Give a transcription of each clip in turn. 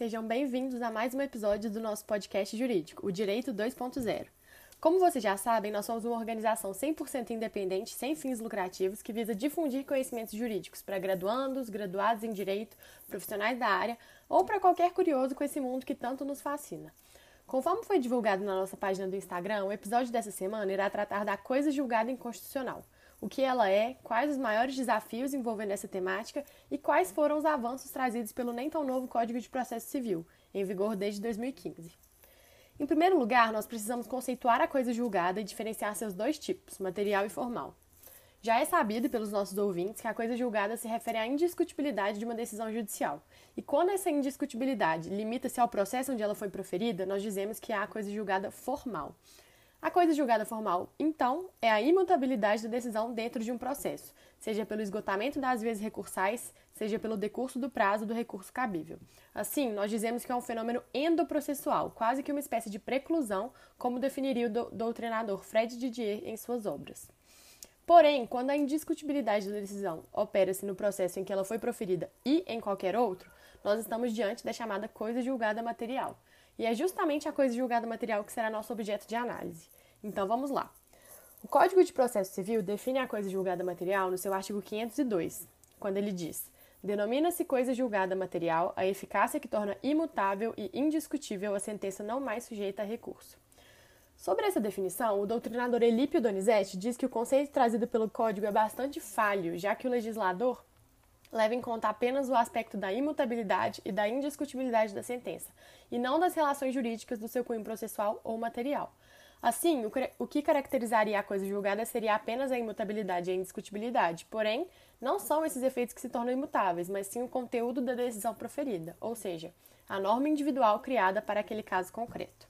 sejam bem-vindos a mais um episódio do nosso podcast jurídico, o Direito 2.0. Como vocês já sabem, nós somos uma organização 100% independente, sem fins lucrativos, que visa difundir conhecimentos jurídicos para graduandos, graduados em direito, profissionais da área ou para qualquer curioso com esse mundo que tanto nos fascina. Conforme foi divulgado na nossa página do Instagram, o episódio dessa semana irá tratar da coisa julgada inconstitucional o que ela é, quais os maiores desafios envolvendo essa temática e quais foram os avanços trazidos pelo nem tão novo Código de Processo Civil, em vigor desde 2015. Em primeiro lugar, nós precisamos conceituar a coisa julgada e diferenciar seus dois tipos, material e formal. Já é sabido pelos nossos ouvintes que a coisa julgada se refere à indiscutibilidade de uma decisão judicial. E quando essa indiscutibilidade limita-se ao processo onde ela foi proferida, nós dizemos que há a coisa julgada formal. A coisa julgada formal, então, é a imutabilidade da decisão dentro de um processo, seja pelo esgotamento das vias recursais, seja pelo decurso do prazo do recurso cabível. Assim, nós dizemos que é um fenômeno endoprocessual, quase que uma espécie de preclusão, como definiria o doutrinador Fred Didier em suas obras. Porém, quando a indiscutibilidade da decisão opera-se no processo em que ela foi proferida e em qualquer outro, nós estamos diante da chamada coisa julgada material. E é justamente a coisa julgada material que será nosso objeto de análise. Então vamos lá. O Código de Processo Civil define a coisa julgada material no seu artigo 502, quando ele diz: Denomina-se coisa julgada material a eficácia que torna imutável e indiscutível a sentença não mais sujeita a recurso. Sobre essa definição, o doutrinador Elípio Donizete diz que o conceito trazido pelo Código é bastante falho, já que o legislador leva em conta apenas o aspecto da imutabilidade e da indiscutibilidade da sentença, e não das relações jurídicas do seu cunho processual ou material. Assim, o que caracterizaria a coisa julgada seria apenas a imutabilidade e a indiscutibilidade, porém, não são esses efeitos que se tornam imutáveis, mas sim o conteúdo da decisão proferida, ou seja, a norma individual criada para aquele caso concreto.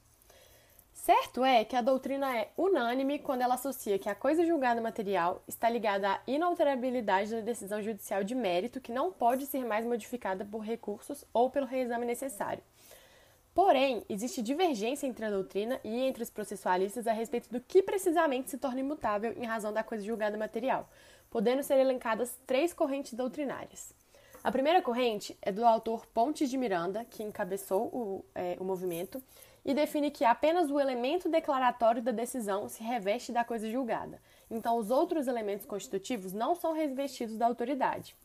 Certo é que a doutrina é unânime quando ela associa que a coisa julgada material está ligada à inalterabilidade da decisão judicial de mérito que não pode ser mais modificada por recursos ou pelo reexame necessário. Porém, existe divergência entre a doutrina e entre os processualistas a respeito do que precisamente se torna imutável em razão da coisa julgada material, podendo ser elencadas três correntes doutrinárias. A primeira corrente é do autor Pontes de Miranda, que encabeçou o, é, o movimento, e define que apenas o elemento declaratório da decisão se reveste da coisa julgada. Então, os outros elementos constitutivos não são revestidos da autoridade.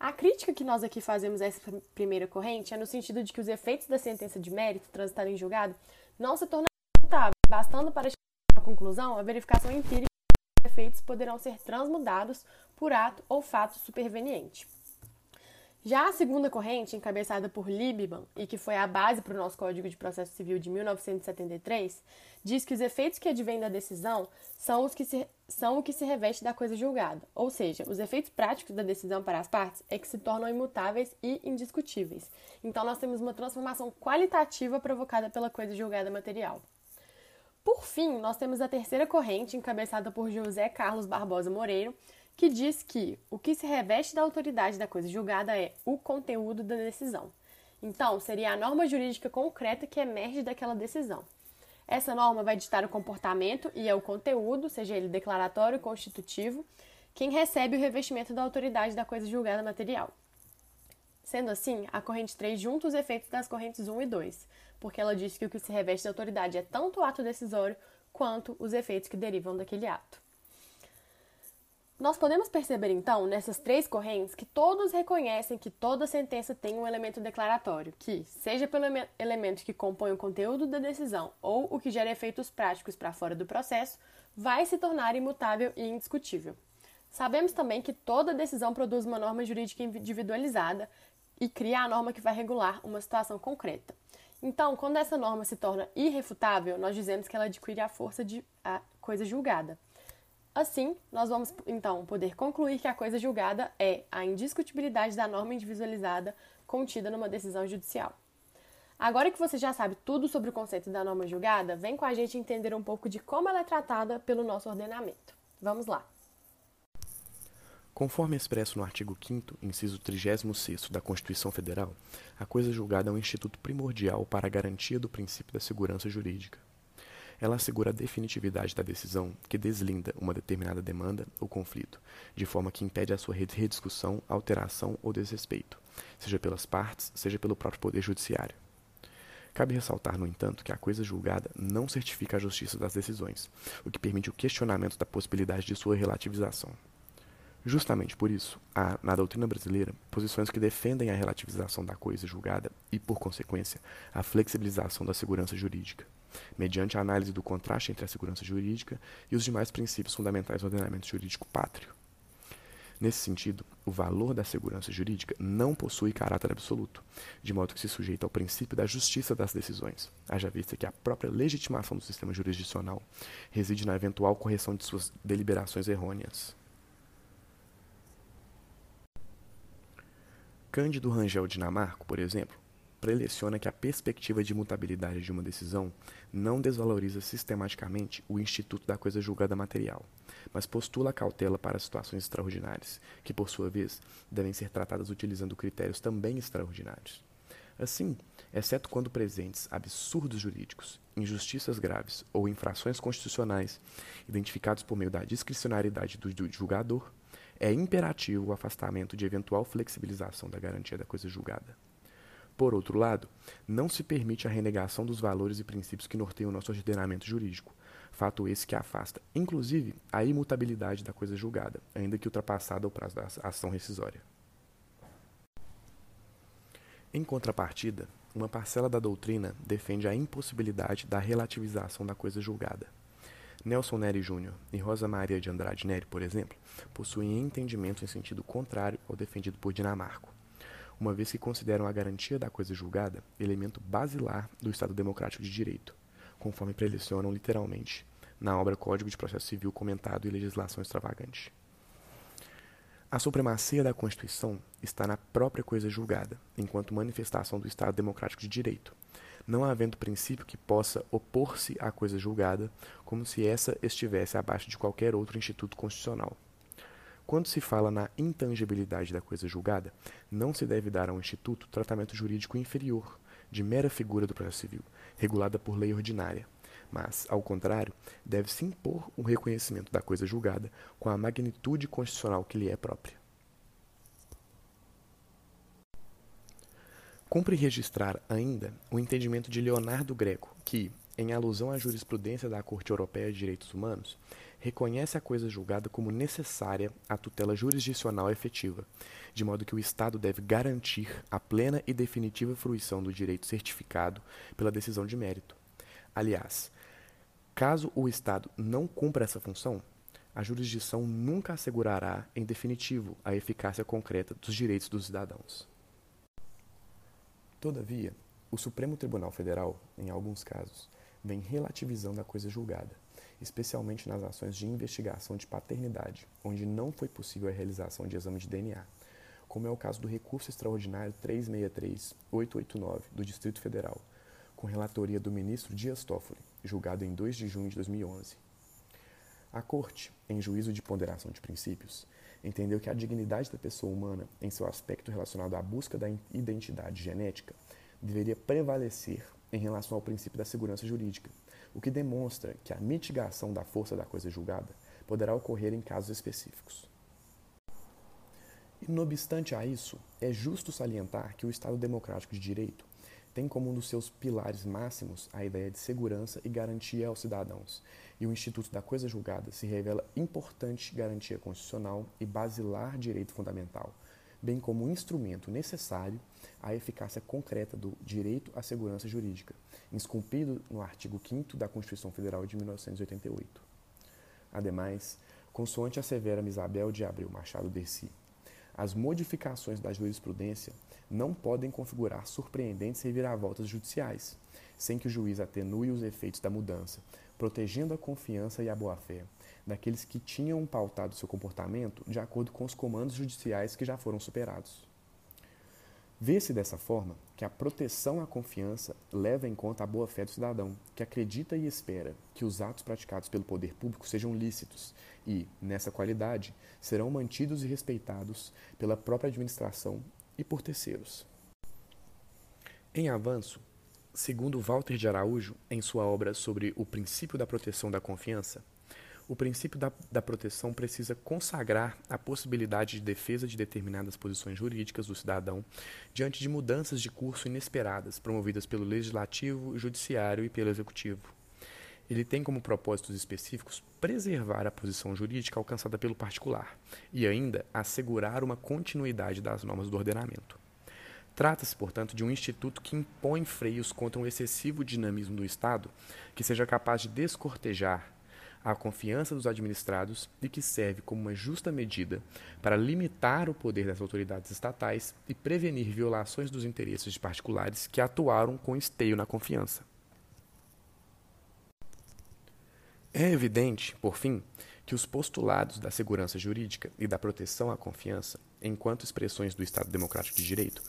A crítica que nós aqui fazemos a essa primeira corrente é no sentido de que os efeitos da sentença de mérito transitada em julgado não se tornam imutáveis, bastando para chegar à conclusão a verificação empírica dos efeitos poderão ser transmudados por ato ou fato superveniente. Já a segunda corrente, encabeçada por Liebman e que foi a base para o nosso Código de Processo Civil de 1973, diz que os efeitos que advêm da decisão são, os que se, são o que se reveste da coisa julgada, ou seja, os efeitos práticos da decisão para as partes é que se tornam imutáveis e indiscutíveis. Então, nós temos uma transformação qualitativa provocada pela coisa julgada material. Por fim, nós temos a terceira corrente, encabeçada por José Carlos Barbosa Moreiro, que diz que o que se reveste da autoridade da coisa julgada é o conteúdo da decisão. Então, seria a norma jurídica concreta que emerge daquela decisão. Essa norma vai ditar o comportamento e é o conteúdo, seja ele declaratório ou constitutivo, quem recebe o revestimento da autoridade da coisa julgada material. Sendo assim, a corrente 3 junta os efeitos das correntes 1 e 2, porque ela diz que o que se reveste da autoridade é tanto o ato decisório quanto os efeitos que derivam daquele ato. Nós podemos perceber então, nessas três correntes, que todos reconhecem que toda sentença tem um elemento declaratório, que, seja pelo elemento que compõe o conteúdo da decisão ou o que gera efeitos práticos para fora do processo, vai se tornar imutável e indiscutível. Sabemos também que toda decisão produz uma norma jurídica individualizada e cria a norma que vai regular uma situação concreta. Então, quando essa norma se torna irrefutável, nós dizemos que ela adquire a força de a coisa julgada. Assim, nós vamos então poder concluir que a coisa julgada é a indiscutibilidade da norma individualizada contida numa decisão judicial. Agora que você já sabe tudo sobre o conceito da norma julgada, vem com a gente entender um pouco de como ela é tratada pelo nosso ordenamento. Vamos lá! Conforme expresso no artigo 5 inciso 36 da Constituição Federal, a coisa julgada é um instituto primordial para a garantia do princípio da segurança jurídica. Ela assegura a definitividade da decisão que deslinda uma determinada demanda ou conflito, de forma que impede a sua rediscussão, alteração ou desrespeito, seja pelas partes, seja pelo próprio Poder Judiciário. Cabe ressaltar, no entanto, que a coisa julgada não certifica a justiça das decisões, o que permite o questionamento da possibilidade de sua relativização. Justamente por isso, há, na doutrina brasileira, posições que defendem a relativização da coisa julgada e, por consequência, a flexibilização da segurança jurídica, mediante a análise do contraste entre a segurança jurídica e os demais princípios fundamentais do ordenamento jurídico pátrio. Nesse sentido, o valor da segurança jurídica não possui caráter absoluto, de modo que se sujeita ao princípio da justiça das decisões, haja vista que a própria legitimação do sistema jurisdicional reside na eventual correção de suas deliberações errôneas. Cândido Rangel Dinamarco, por exemplo, preleciona que a perspectiva de mutabilidade de uma decisão não desvaloriza sistematicamente o instituto da coisa julgada material, mas postula cautela para situações extraordinárias, que, por sua vez, devem ser tratadas utilizando critérios também extraordinários. Assim, exceto quando presentes absurdos jurídicos, injustiças graves ou infrações constitucionais identificados por meio da discricionariedade do julgador, é imperativo o afastamento de eventual flexibilização da garantia da coisa julgada. Por outro lado, não se permite a renegação dos valores e princípios que norteiam o nosso ordenamento jurídico, fato esse que afasta, inclusive, a imutabilidade da coisa julgada, ainda que ultrapassada o prazo da ação rescisória. Em contrapartida, uma parcela da doutrina defende a impossibilidade da relativização da coisa julgada. Nelson Neri Júnior e Rosa Maria de Andrade Neri, por exemplo, possuem entendimentos em sentido contrário ao defendido por Dinamarco, uma vez que consideram a garantia da coisa julgada elemento basilar do Estado Democrático de Direito, conforme prelecionam literalmente na obra Código de Processo Civil Comentado e Legislação Extravagante. A supremacia da Constituição está na própria coisa julgada, enquanto manifestação do Estado Democrático de Direito, não havendo princípio que possa opor-se à coisa julgada, como se essa estivesse abaixo de qualquer outro instituto constitucional. Quando se fala na intangibilidade da coisa julgada, não se deve dar ao instituto tratamento jurídico inferior, de mera figura do processo civil, regulada por lei ordinária, mas, ao contrário, deve-se impor o reconhecimento da coisa julgada com a magnitude constitucional que lhe é própria. Cumpre registrar ainda o entendimento de Leonardo Greco, que, em alusão à jurisprudência da Corte Europeia de Direitos Humanos, reconhece a coisa julgada como necessária à tutela jurisdicional efetiva, de modo que o Estado deve garantir a plena e definitiva fruição do direito certificado pela decisão de mérito. Aliás, caso o Estado não cumpra essa função, a jurisdição nunca assegurará, em definitivo, a eficácia concreta dos direitos dos cidadãos. Todavia, o Supremo Tribunal Federal, em alguns casos, vem relativizando a coisa julgada, especialmente nas ações de investigação de paternidade, onde não foi possível a realização de exame de DNA, como é o caso do recurso extraordinário 363-889 do Distrito Federal, com relatoria do ministro Dias Toffoli, julgado em 2 de junho de 2011. A Corte, em juízo de ponderação de princípios, entendeu que a dignidade da pessoa humana, em seu aspecto relacionado à busca da identidade genética, deveria prevalecer em relação ao princípio da segurança jurídica, o que demonstra que a mitigação da força da coisa julgada poderá ocorrer em casos específicos. E, não obstante a isso, é justo salientar que o Estado democrático de direito tem como um dos seus pilares máximos a ideia de segurança e garantia aos cidadãos, e o Instituto da Coisa Julgada se revela importante garantia constitucional e basilar direito fundamental, bem como um instrumento necessário à eficácia concreta do direito à segurança jurídica, esculpido no artigo 5 da Constituição Federal de 1988. Ademais, consoante assevera Isabel de Abreu Machado Dercy, as modificações da jurisprudência não podem configurar surpreendentes reviravoltas judiciais, sem que o juiz atenue os efeitos da mudança, protegendo a confiança e a boa-fé daqueles que tinham pautado seu comportamento de acordo com os comandos judiciais que já foram superados. Vê-se dessa forma que a proteção à confiança leva em conta a boa-fé do cidadão, que acredita e espera que os atos praticados pelo poder público sejam lícitos e, nessa qualidade, serão mantidos e respeitados pela própria administração e por terceiros. Em avanço, Segundo Walter de Araújo, em sua obra sobre o princípio da proteção da confiança, o princípio da, da, proteção precisa consagrar a possibilidade de defesa de determinadas posições jurídicas do cidadão diante de mudanças de curso inesperadas promovidas pelo legislativo, judiciário e pelo executivo. Ele tem como propósitos específicos preservar a posição jurídica alcançada pelo particular e ainda assegurar uma continuidade das normas do ordenamento. Trata-se, portanto, de um instituto que impõe freios contra um excessivo dinamismo do Estado, que seja capaz de descortejar a confiança dos administrados e que serve como uma justa medida para limitar o poder das autoridades estatais e prevenir violações dos interesses de particulares que atuaram com esteio na confiança. É evidente, por fim, que os postulados da segurança jurídica e da proteção à confiança, enquanto expressões do Estado Democrático de Direito,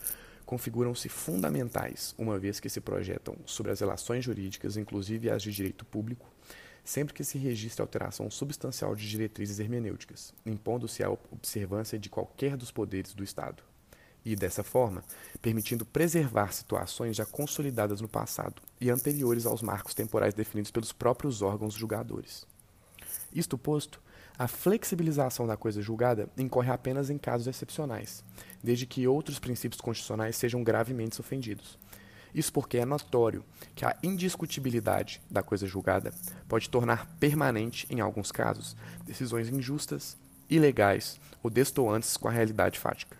configuram-se fundamentais, uma vez que se projetam sobre as relações jurídicas, inclusive as de direito público, sempre que se registre alteração substancial de diretrizes hermenêuticas, impondo-se a observância de qualquer dos poderes do Estado, e, dessa forma, permitindo preservar situações já consolidadas no passado e anteriores aos marcos temporais definidos pelos próprios órgãos julgadores. Isto posto, a flexibilização da coisa julgada incorre apenas em casos excepcionais, desde que outros princípios constitucionais sejam gravemente ofendidos. Isso porque é notório que a indiscutibilidade da coisa julgada pode tornar permanente, em alguns casos, decisões injustas, ilegais ou destoantes com a realidade fática.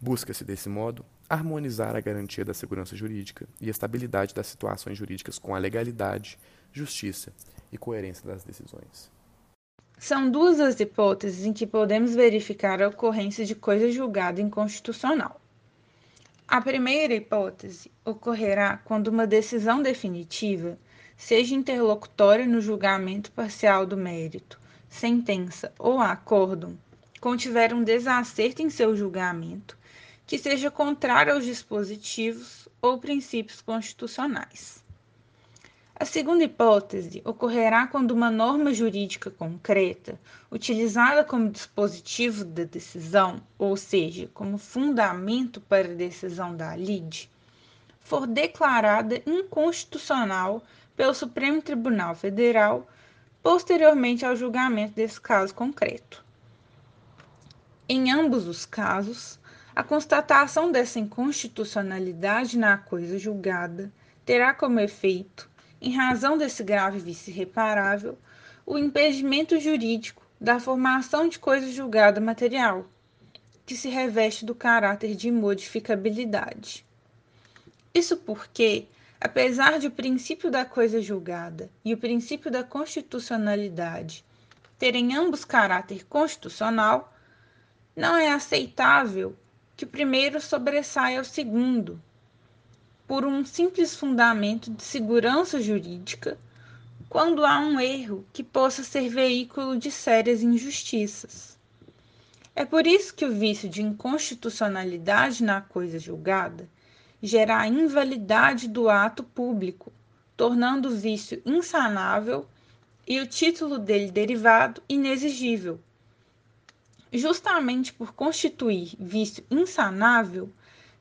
Busca-se, desse modo, harmonizar a garantia da segurança jurídica e estabilidade das situações jurídicas com a legalidade, justiça e coerência das decisões. São duas as hipóteses em que podemos verificar a ocorrência de coisa julgada inconstitucional. A primeira hipótese ocorrerá quando uma decisão definitiva seja interlocutória no julgamento parcial do mérito, sentença ou acórdão, contiver um desacerto em seu julgamento que seja contrário aos dispositivos ou princípios constitucionais. A segunda hipótese ocorrerá quando uma norma jurídica concreta, utilizada como dispositivo da decisão, ou seja, como fundamento para a decisão da lide, for declarada inconstitucional pelo Supremo Tribunal Federal posteriormente ao julgamento desse caso concreto. Em ambos os casos, a constatação dessa inconstitucionalidade na coisa julgada terá como efeito em razão desse grave vício irreparável, o impedimento jurídico da formação de coisa julgada material, que se reveste do caráter de imodificabilidade. Isso porque, apesar de o princípio da coisa julgada e o princípio da constitucionalidade terem ambos caráter constitucional, não é aceitável que o primeiro sobressaia ao segundo, por um simples fundamento de segurança jurídica quando há um erro que possa ser veículo de sérias injustiças. É por isso que o vício de inconstitucionalidade na coisa julgada gera a invalidade do ato público, tornando o vício insanável e o título dele derivado inexigível. Justamente por constituir vício insanável,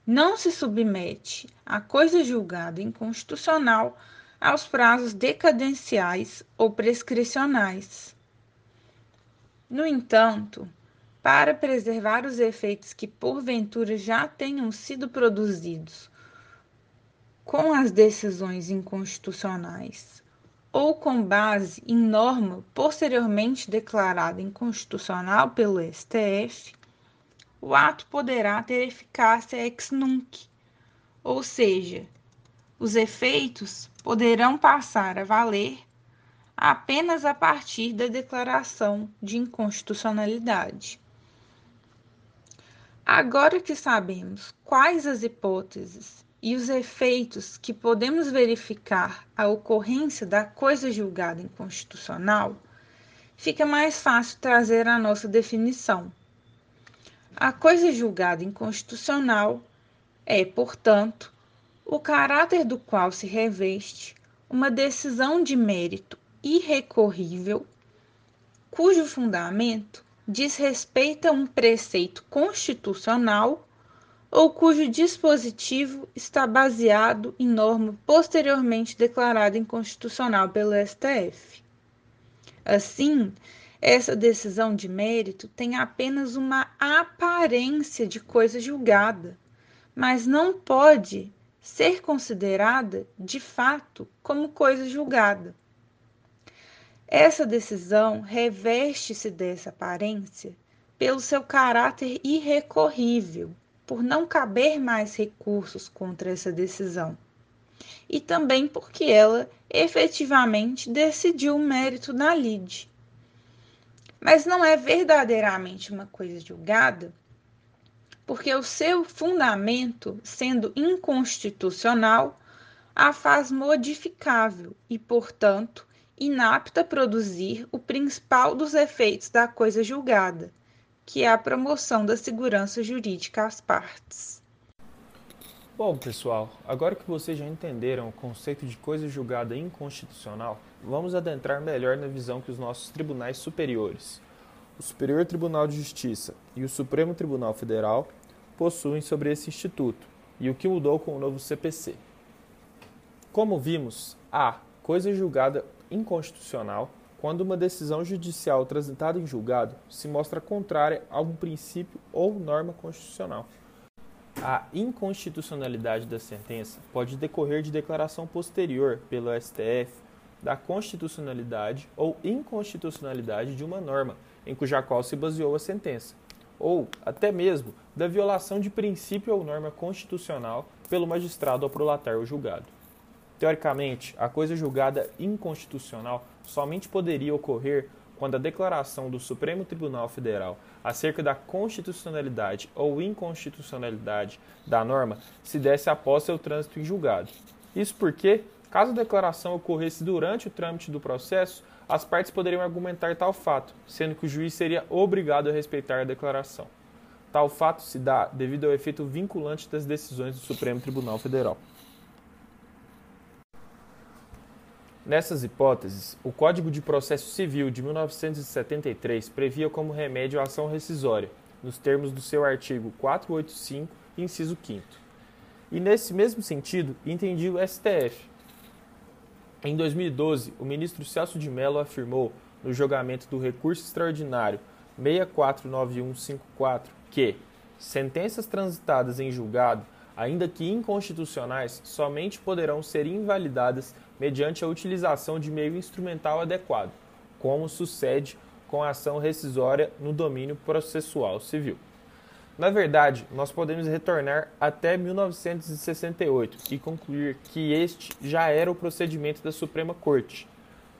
não se submete a coisa julgada inconstitucional aos prazos decadenciais ou prescricionais. No entanto, para preservar os efeitos que porventura já tenham sido produzidos com as decisões inconstitucionais ou com base em norma posteriormente declarada inconstitucional pelo STF, o ato poderá ter eficácia ex nunc, ou seja, os efeitos poderão passar a valer apenas a partir da declaração de inconstitucionalidade. Agora que sabemos quais as hipóteses e os efeitos que podemos verificar a ocorrência da coisa julgada inconstitucional, fica mais fácil trazer a nossa definição. A coisa julgada inconstitucional é, portanto, o caráter do qual se reveste uma decisão de mérito irrecorrível, cujo fundamento diz respeito a um preceito constitucional ou cujo dispositivo está baseado em norma posteriormente declarada inconstitucional pelo STF. Assim, essa decisão de mérito tem apenas uma aparência de coisa julgada, mas não pode ser considerada de fato como coisa julgada. Essa decisão reveste-se dessa aparência pelo seu caráter irrecorrível, por não caber mais recursos contra essa decisão, e também porque ela efetivamente decidiu o mérito na lide. Mas não é verdadeiramente uma coisa julgada, porque o seu fundamento, sendo inconstitucional, a faz modificável e, portanto, inapta a produzir o principal dos efeitos da coisa julgada, que é a promoção da segurança jurídica às partes. Bom, pessoal, agora que vocês já entenderam o conceito de coisa julgada inconstitucional, vamos adentrar melhor na visão que os nossos tribunais superiores, o Superior Tribunal de Justiça e o Supremo Tribunal Federal, possuem sobre esse instituto e o que mudou com o novo CPC. Como vimos, há coisa julgada inconstitucional quando uma decisão judicial transitada em julgado se mostra contrária a um princípio ou norma constitucional. A inconstitucionalidade da sentença pode decorrer de declaração posterior pelo STF da constitucionalidade ou inconstitucionalidade de uma norma em cuja qual se baseou a sentença, ou até mesmo da violação de princípio ou norma constitucional pelo magistrado ao prolatar o julgado. Teoricamente, a coisa julgada inconstitucional somente poderia ocorrer quando a declaração do Supremo Tribunal Federal acerca da constitucionalidade ou inconstitucionalidade da norma se desse após seu trânsito em julgado. Isso porque, caso a declaração ocorresse durante o trâmite do processo, as partes poderiam argumentar tal fato, sendo que o juiz seria obrigado a respeitar a declaração. Tal fato se dá devido ao efeito vinculante das decisões do Supremo Tribunal Federal. Nessas hipóteses, o Código de Processo Civil de 1973 previa como remédio a ação rescisória, nos termos do seu artigo 485, inciso 5. E nesse mesmo sentido, entendia o STF. Em 2012, o ministro Celso de Mello afirmou, no julgamento do recurso extraordinário 649154, que sentenças transitadas em julgado, ainda que inconstitucionais, somente poderão ser invalidadas mediante a utilização de meio instrumental adequado, como sucede com a ação rescisória no domínio processual civil. Na verdade, nós podemos retornar até 1968 e concluir que este já era o procedimento da Suprema Corte.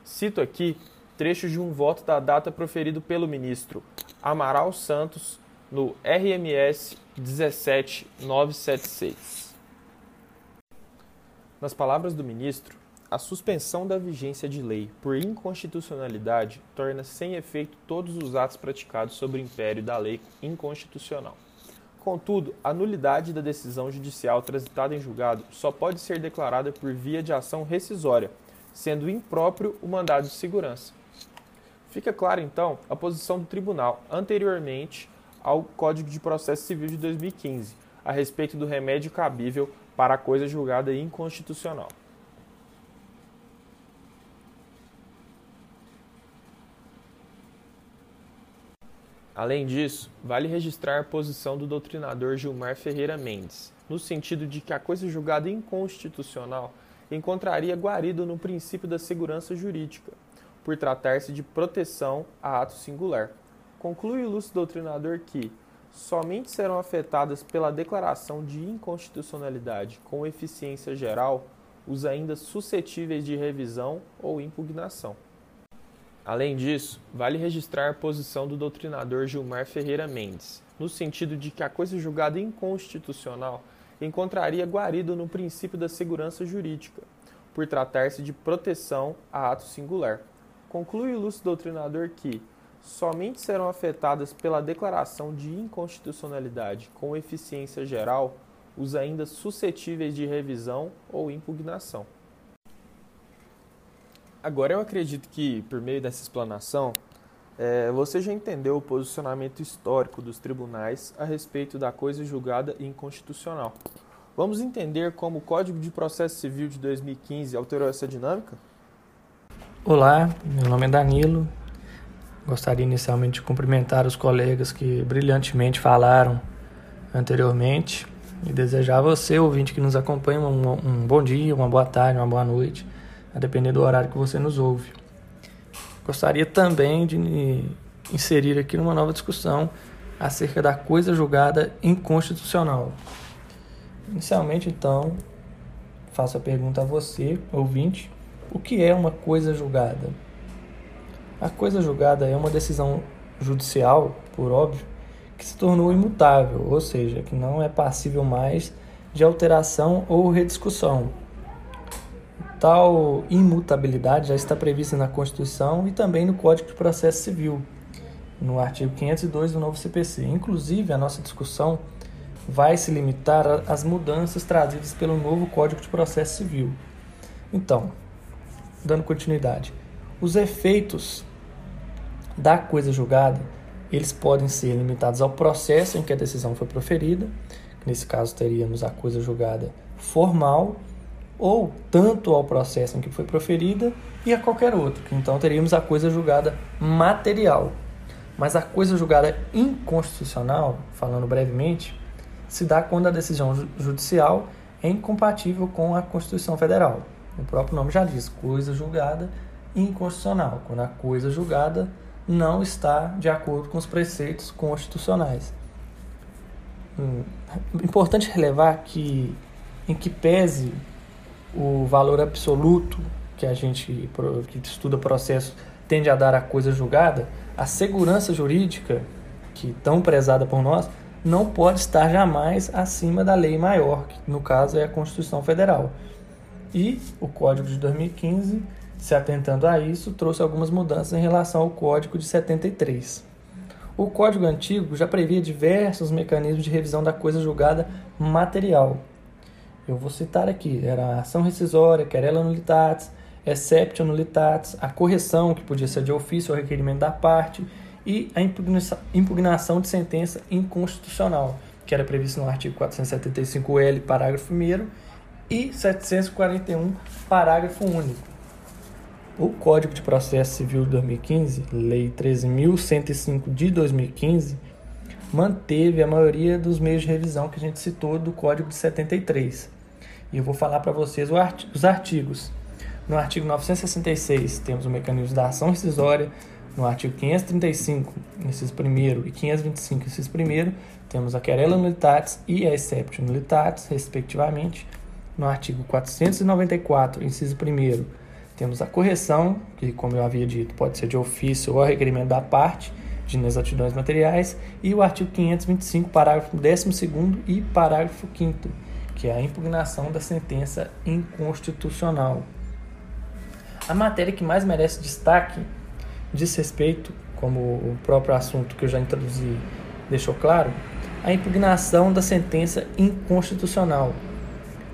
Cito aqui trechos de um voto da data proferido pelo ministro Amaral Santos no RMS 17976. Nas palavras do ministro, a suspensão da vigência de lei por inconstitucionalidade torna sem efeito todos os atos praticados sobre o império da lei inconstitucional. Contudo, a nulidade da decisão judicial transitada em julgado só pode ser declarada por via de ação rescisória, sendo impróprio o mandado de segurança. Fica clara, então, a posição do tribunal anteriormente ao Código de Processo Civil de 2015, a respeito do remédio cabível para a coisa julgada inconstitucional. Além disso, vale registrar a posição do doutrinador Gilmar Ferreira Mendes, no sentido de que a coisa julgada inconstitucional encontraria guarido no princípio da segurança jurídica, por tratar-se de proteção a ato singular. Conclui o ilustre doutrinador que somente serão afetadas pela declaração de inconstitucionalidade com eficiência geral os ainda suscetíveis de revisão ou impugnação. Além disso, vale registrar a posição do doutrinador Gilmar Ferreira Mendes, no sentido de que a coisa julgada inconstitucional encontraria guarido no princípio da segurança jurídica, por tratar-se de proteção a ato singular. Conclui o ilustre doutrinador que somente serão afetadas pela declaração de inconstitucionalidade com eficiência geral os ainda suscetíveis de revisão ou impugnação. Agora eu acredito que, por meio dessa explanação, É, você já entendeu o posicionamento histórico dos tribunais a respeito da coisa julgada inconstitucional. Vamos entender como o Código de Processo Civil de 2015 alterou essa dinâmica? Olá, meu nome é Danilo. Gostaria inicialmente de cumprimentar os colegas que brilhantemente falaram anteriormente e desejar a você, ouvinte que nos acompanha, um, um bom dia, uma boa tarde, uma boa noite, a depender do horário que você nos ouve. Gostaria também de inserir aqui numa nova discussão acerca da coisa julgada inconstitucional. Inicialmente, então, faço a pergunta a você, ouvinte: o que é uma coisa julgada? A coisa julgada é uma decisão judicial, por óbvio, que se tornou imutável, ou seja, que não é passível mais de alteração ou rediscussão. Tal imutabilidade já está prevista na Constituição e também no Código de Processo Civil, no artigo 502 do novo CPC. Inclusive, a nossa discussão vai se limitar às mudanças trazidas pelo novo Código de Processo Civil. Então, dando continuidade, os efeitos da coisa julgada eles podem ser limitados ao processo em que a decisão foi proferida, nesse caso teríamos a coisa julgada formal, ou tanto ao processo em que foi proferida e a qualquer outro, então teríamos a coisa julgada material. Mas a coisa julgada inconstitucional, falando brevemente, se dá quando a decisão judicial é incompatível com a Constituição Federal. O próprio nome já diz, coisa julgada inconstitucional, quando a coisa julgada não está de acordo com os preceitos constitucionais. Hum, importante relevar que, em que pese o valor absoluto que a gente que estuda processo tende a dar à coisa julgada, a segurança jurídica, que tão prezada por nós, não pode estar jamais acima da lei maior, que no caso é a Constituição Federal. E o Código de 2015 se atentando a isso, trouxe algumas mudanças em relação ao Código de 73. O Código Antigo já previa diversos mecanismos de revisão da coisa julgada material. Eu vou citar aqui: era a ação rescisória, querela nulitatis, exceptio nulitatis, a correção, que podia ser de ofício ou requerimento da parte, e a impugnação de sentença inconstitucional, que era previsto no artigo 475L, parágrafo 1 e 741, parágrafo único. O Código de Processo Civil de 2015, Lei 13.105 de 2015, manteve a maioria dos meios de revisão que a gente citou do Código de 73. E eu vou falar para vocês os artigos. No artigo 966, temos o mecanismo da ação rescisória. No artigo 535, inciso 1 e 525, inciso 1, temos a querela nulitatis e a exceptio nulitatis, respectivamente. No artigo 494, inciso 1 temos a correção, que, como eu havia dito, pode ser de ofício ou requerimento da parte de inexatidões materiais, e o artigo 525, parágrafo 12 e parágrafo 5, que é a impugnação da sentença inconstitucional. A matéria que mais merece destaque diz respeito, como o próprio assunto que eu já introduzi deixou claro, a impugnação da sentença inconstitucional,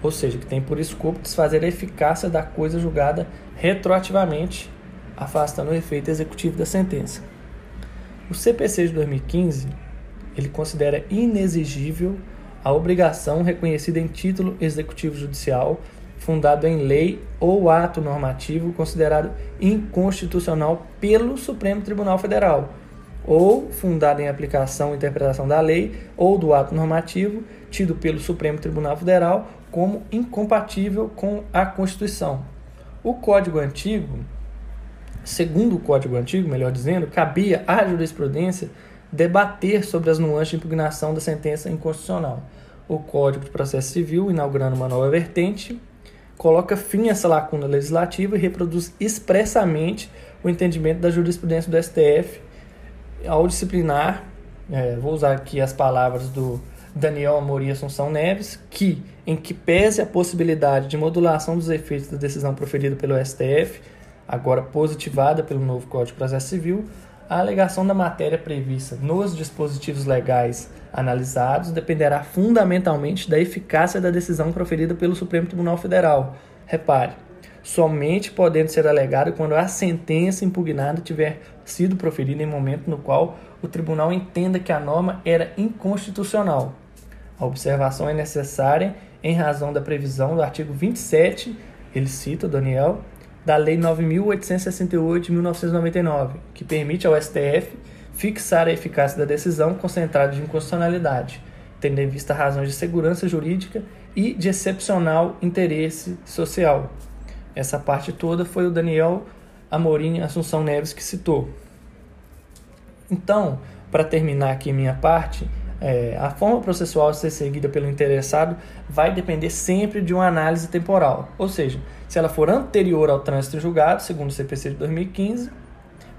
ou seja, que tem por escopo desfazer a eficácia da coisa julgada retroativamente, afastando o efeito executivo da sentença. O CPC de 2015 ele considera inexigível a obrigação reconhecida em título executivo judicial fundado em lei ou ato normativo considerado inconstitucional pelo Supremo Tribunal Federal, ou fundado em aplicação ou interpretação da lei ou do ato normativo tido pelo Supremo Tribunal Federal como incompatível com a Constituição. O Código Antigo, segundo o Código Antigo, melhor dizendo, cabia à jurisprudência debater sobre as nuances de impugnação da sentença inconstitucional. O Código de Processo Civil, inaugurando uma nova vertente, coloca fim a essa lacuna legislativa e reproduz expressamente o entendimento da jurisprudência do STF ao disciplinar, é, vou usar aqui as palavras do Daniel Amorim Assunção Neves, que, em que pese a possibilidade de modulação dos efeitos da decisão proferida pelo STF, agora positivada pelo novo Código de Processo Civil, a alegação da matéria prevista nos dispositivos legais analisados dependerá fundamentalmente da eficácia da decisão proferida pelo Supremo Tribunal Federal. Repare, somente podendo ser alegado quando a sentença impugnada tiver sido proferida em momento no qual o tribunal entenda que a norma era inconstitucional. A observação é necessária em razão da previsão do artigo 27, ele cita Daniel, da Lei 9.868 de 1999, que permite ao STF fixar a eficácia da decisão concentrada de inconstitucionalidade, tendo em vista razões de segurança jurídica e de excepcional interesse social. Essa parte toda foi o Daniel Amorim Assunção Neves que citou. Então, para terminar aqui minha parte, é, a forma processual a ser seguida pelo interessado vai depender sempre de uma análise temporal, ou seja, se ela for anterior ao trânsito julgado, segundo o CPC de 2015,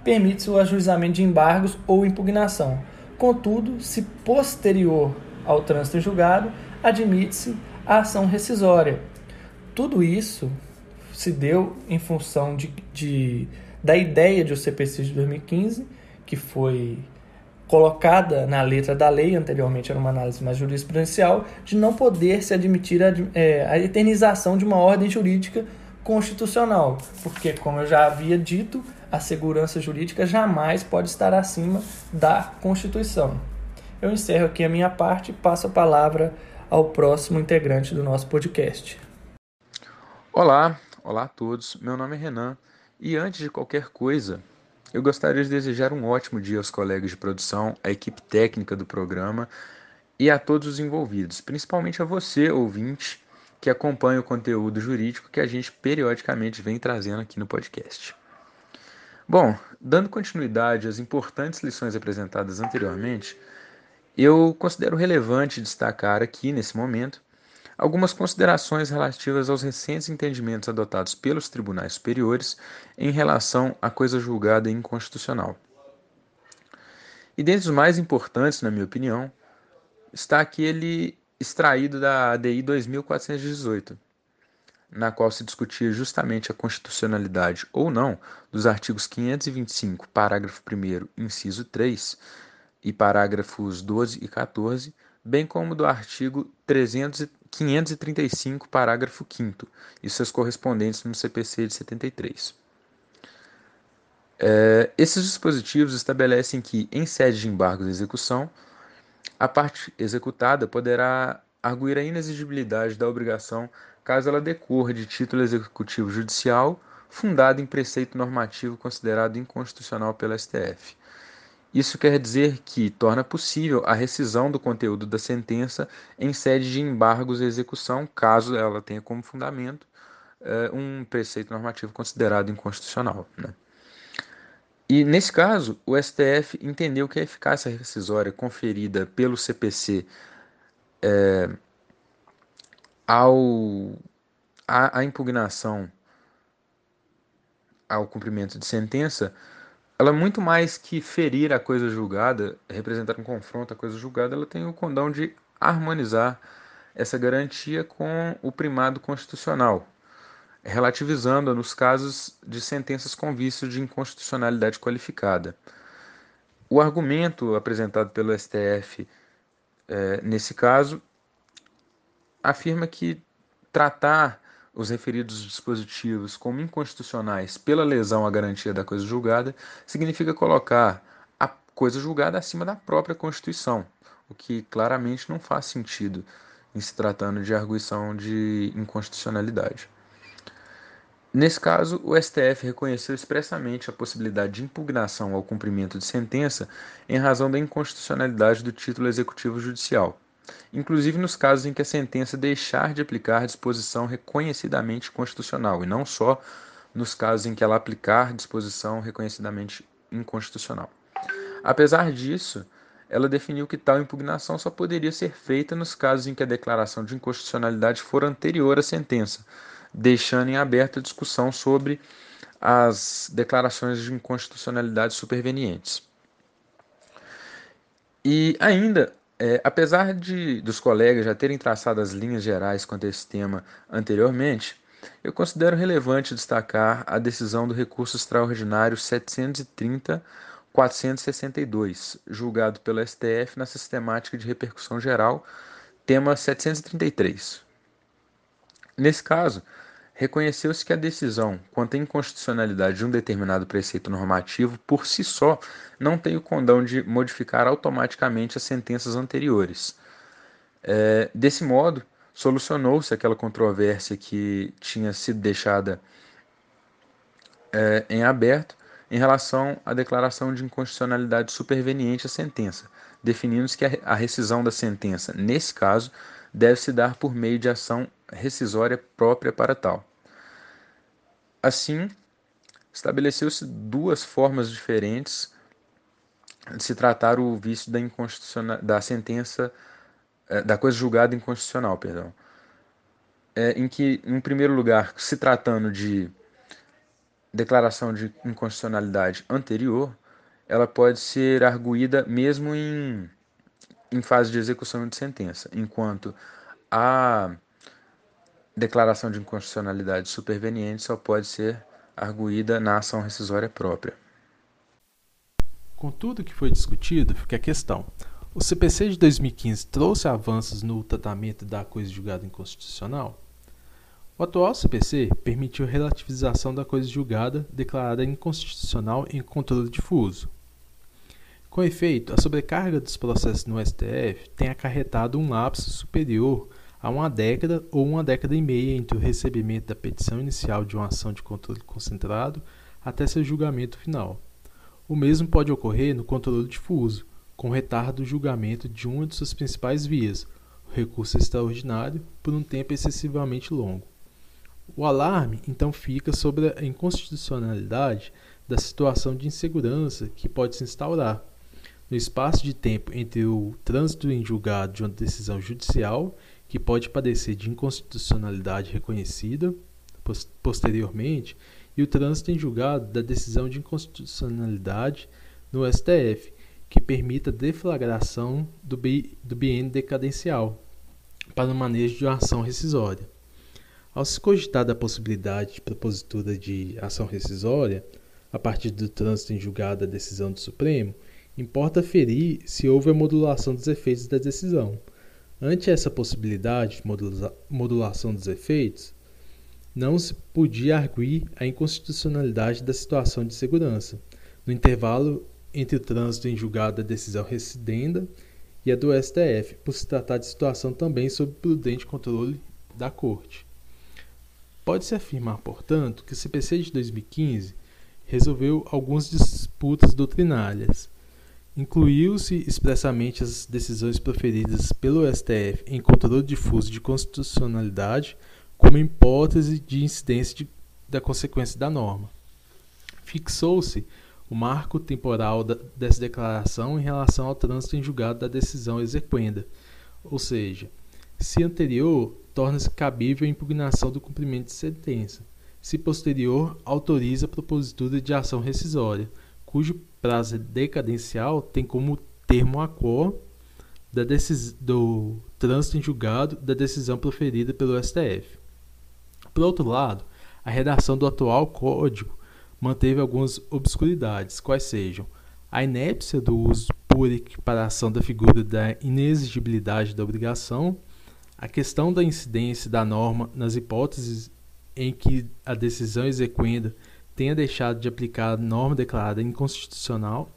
permite-se o ajuizamento de embargos ou impugnação. Contudo, se posterior ao trânsito julgado, admite-se a ação rescisória. Tudo isso se deu em função de, de, da ideia de o CPC de 2015, que foi colocada na letra da lei, anteriormente era uma análise mais jurisprudencial, de não poder se admitir a, é, a eternização de uma ordem jurídica constitucional, porque, como eu já havia dito, a segurança jurídica jamais pode estar acima da Constituição. Eu encerro aqui a minha parte e passo a palavra ao próximo integrante do nosso podcast. Olá, olá a todos. Meu nome é Renan e antes de qualquer coisa, eu gostaria de desejar um ótimo dia aos colegas de produção, à equipe técnica do programa e a todos os envolvidos, principalmente a você, ouvinte, que acompanha o conteúdo jurídico que a gente periodicamente vem trazendo aqui no podcast. Bom, dando continuidade às importantes lições apresentadas anteriormente, eu considero relevante destacar aqui, nesse momento, algumas considerações relativas aos recentes entendimentos adotados pelos tribunais superiores em relação à coisa julgada inconstitucional. E dentre os mais importantes, na minha opinião, está aquele extraído da ADI 2418, na qual se discutia justamente a constitucionalidade ou não dos artigos 525, parágrafo 1, inciso 3, e parágrafos 12 e 14, bem como do artigo 300 535, parágrafo 5 e seus correspondentes no CPC de 73. É, esses dispositivos estabelecem que, em sede de embargo de execução, a parte executada poderá arguir a inexigibilidade da obrigação caso ela decorra de título executivo judicial fundado em preceito normativo considerado inconstitucional pela STF. Isso quer dizer que torna possível a rescisão do conteúdo da sentença em sede de embargos à execução, caso ela tenha como fundamento uh, um preceito normativo considerado inconstitucional. Né? E nesse caso, o STF entendeu que a eficácia rescisória conferida pelo CPC é, eh, ao, a, a impugnação ao cumprimento de sentença ela é muito mais que ferir a coisa julgada, representar um confronto à coisa julgada, ela tem o condão de harmonizar essa garantia com o primado constitucional, relativizando-a nos casos de sentenças com vício de inconstitucionalidade qualificada. O argumento apresentado pelo STF é, nesse caso afirma que tratar os referidos dispositivos como inconstitucionais pela lesão à garantia da coisa julgada significa colocar a coisa julgada acima da própria Constituição, o que claramente não faz sentido em se tratando de arguição de inconstitucionalidade. Nesse caso, o STF reconheceu expressamente a possibilidade de impugnação ao cumprimento de sentença em razão da inconstitucionalidade do título executivo judicial inclusive nos casos em que a sentença deixar de aplicar disposição reconhecidamente constitucional, e não só nos casos em que ela aplicar disposição reconhecidamente inconstitucional. Apesar disso, ela definiu que tal impugnação só poderia ser feita nos casos em que a declaração de inconstitucionalidade for anterior à sentença, deixando em aberto a discussão sobre as declarações de inconstitucionalidade supervenientes. E ainda é, apesar de dos colegas já terem traçado as linhas gerais quanto a esse tema anteriormente, eu considero relevante destacar a decisão do recurso extraordinário 730-462, julgado pelo STF na sistemática de repercussão geral, tema 733. Nesse caso, reconheceu-se que a decisão quanto à inconstitucionalidade de um determinado preceito normativo, por si só, não tem o condão de modificar automaticamente as sentenças anteriores. É, desse modo, solucionou-se aquela controvérsia que tinha sido deixada é, em aberto em relação à declaração de inconstitucionalidade superveniente à sentença, definindo-se que a rescisão da sentença, nesse caso, deve se dar por meio de ação rescisória própria para tal. Assim, estabeleceu-se duas formas diferentes de se tratar o vício da, da sentença, é, da coisa julgada inconstitucional, perdão. É, em que, em primeiro lugar, se tratando de declaração de inconstitucionalidade anterior, ela pode ser arguída mesmo em, em fase de execução de sentença, enquanto a declaração de inconstitucionalidade superveniente só pode ser arguída na ação rescisória própria. Com tudo que foi discutido, fica a questão. O CPC de 2015 trouxe avanços no tratamento da coisa julgada inconstitucional? O atual CPC permitiu a relativização da coisa julgada declarada inconstitucional em controle difuso. Com efeito, a sobrecarga dos processos no STF tem acarretado um lapso superior há uma década ou uma década e meia entre o recebimento da petição inicial de uma ação de controle concentrado até seu julgamento final. O mesmo pode ocorrer no controle difuso, com retardo do julgamento de uma de suas principais vias, o recurso extraordinário, por um tempo excessivamente longo. O alarme então fica sobre a inconstitucionalidade da situação de insegurança que pode se instaurar no espaço de tempo entre o trânsito em julgado de uma decisão judicial que pode padecer de inconstitucionalidade reconhecida posteriormente e o trânsito em julgado da decisão de inconstitucionalidade no STF, que permita a deflagração do, bi, do biênio decadencial para o manejo de uma ação rescisória. Ao se cogitar da possibilidade de propositura de ação rescisória, a partir do trânsito em julgado da decisão do Supremo, importa ferir se houve a modulação dos efeitos da decisão, Ante essa possibilidade de modulação dos efeitos, não se podia arguir a inconstitucionalidade da situação de segurança, no intervalo entre o trânsito em julgado da decisão recidenda e a do STF, por se tratar de situação também sob prudente controle da Corte. Pode-se afirmar, portanto, que o CPC de 2015 resolveu algumas disputas doutrinárias, Incluiu-se expressamente as decisões proferidas pelo STF em controle difuso de constitucionalidade como hipótese de incidência de, da consequência da norma. Fixou-se o marco temporal da, dessa declaração em relação ao trânsito em julgado da decisão exequenda, ou seja, se anterior, torna-se cabível a impugnação do cumprimento de sentença, se posterior, autoriza a propositura de ação rescisória, cujo prazo decadencial tem como termo a quo da do trânsito em julgado da decisão proferida pelo STF. Por outro lado, a redação do atual código manteve algumas obscuridades, quais sejam a inépcia do uso por equiparação da figura da inexigibilidade da obrigação, a questão da incidência da norma nas hipóteses em que a decisão exequenda tenha deixado de aplicar a norma declarada inconstitucional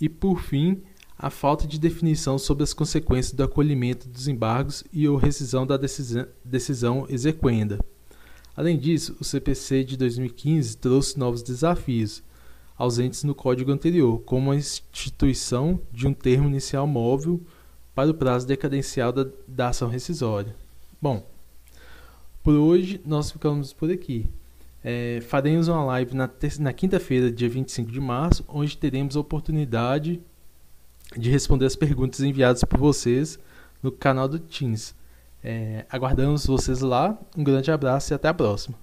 e, por fim, a falta de definição sobre as consequências do acolhimento dos embargos e ou rescisão da decisão, exequenda. Além disso, o CPC de 2015 trouxe novos desafios, ausentes no código anterior, como a instituição de um termo inicial móvel para o prazo decadencial da, da ação rescisória. Bom, por hoje nós ficamos por aqui. É, faremos uma live na, na quinta-feira, dia 25 de março, onde teremos a oportunidade de responder as perguntas enviadas por vocês no canal do Teams. É, aguardamos vocês lá. Um grande abraço e até a próxima.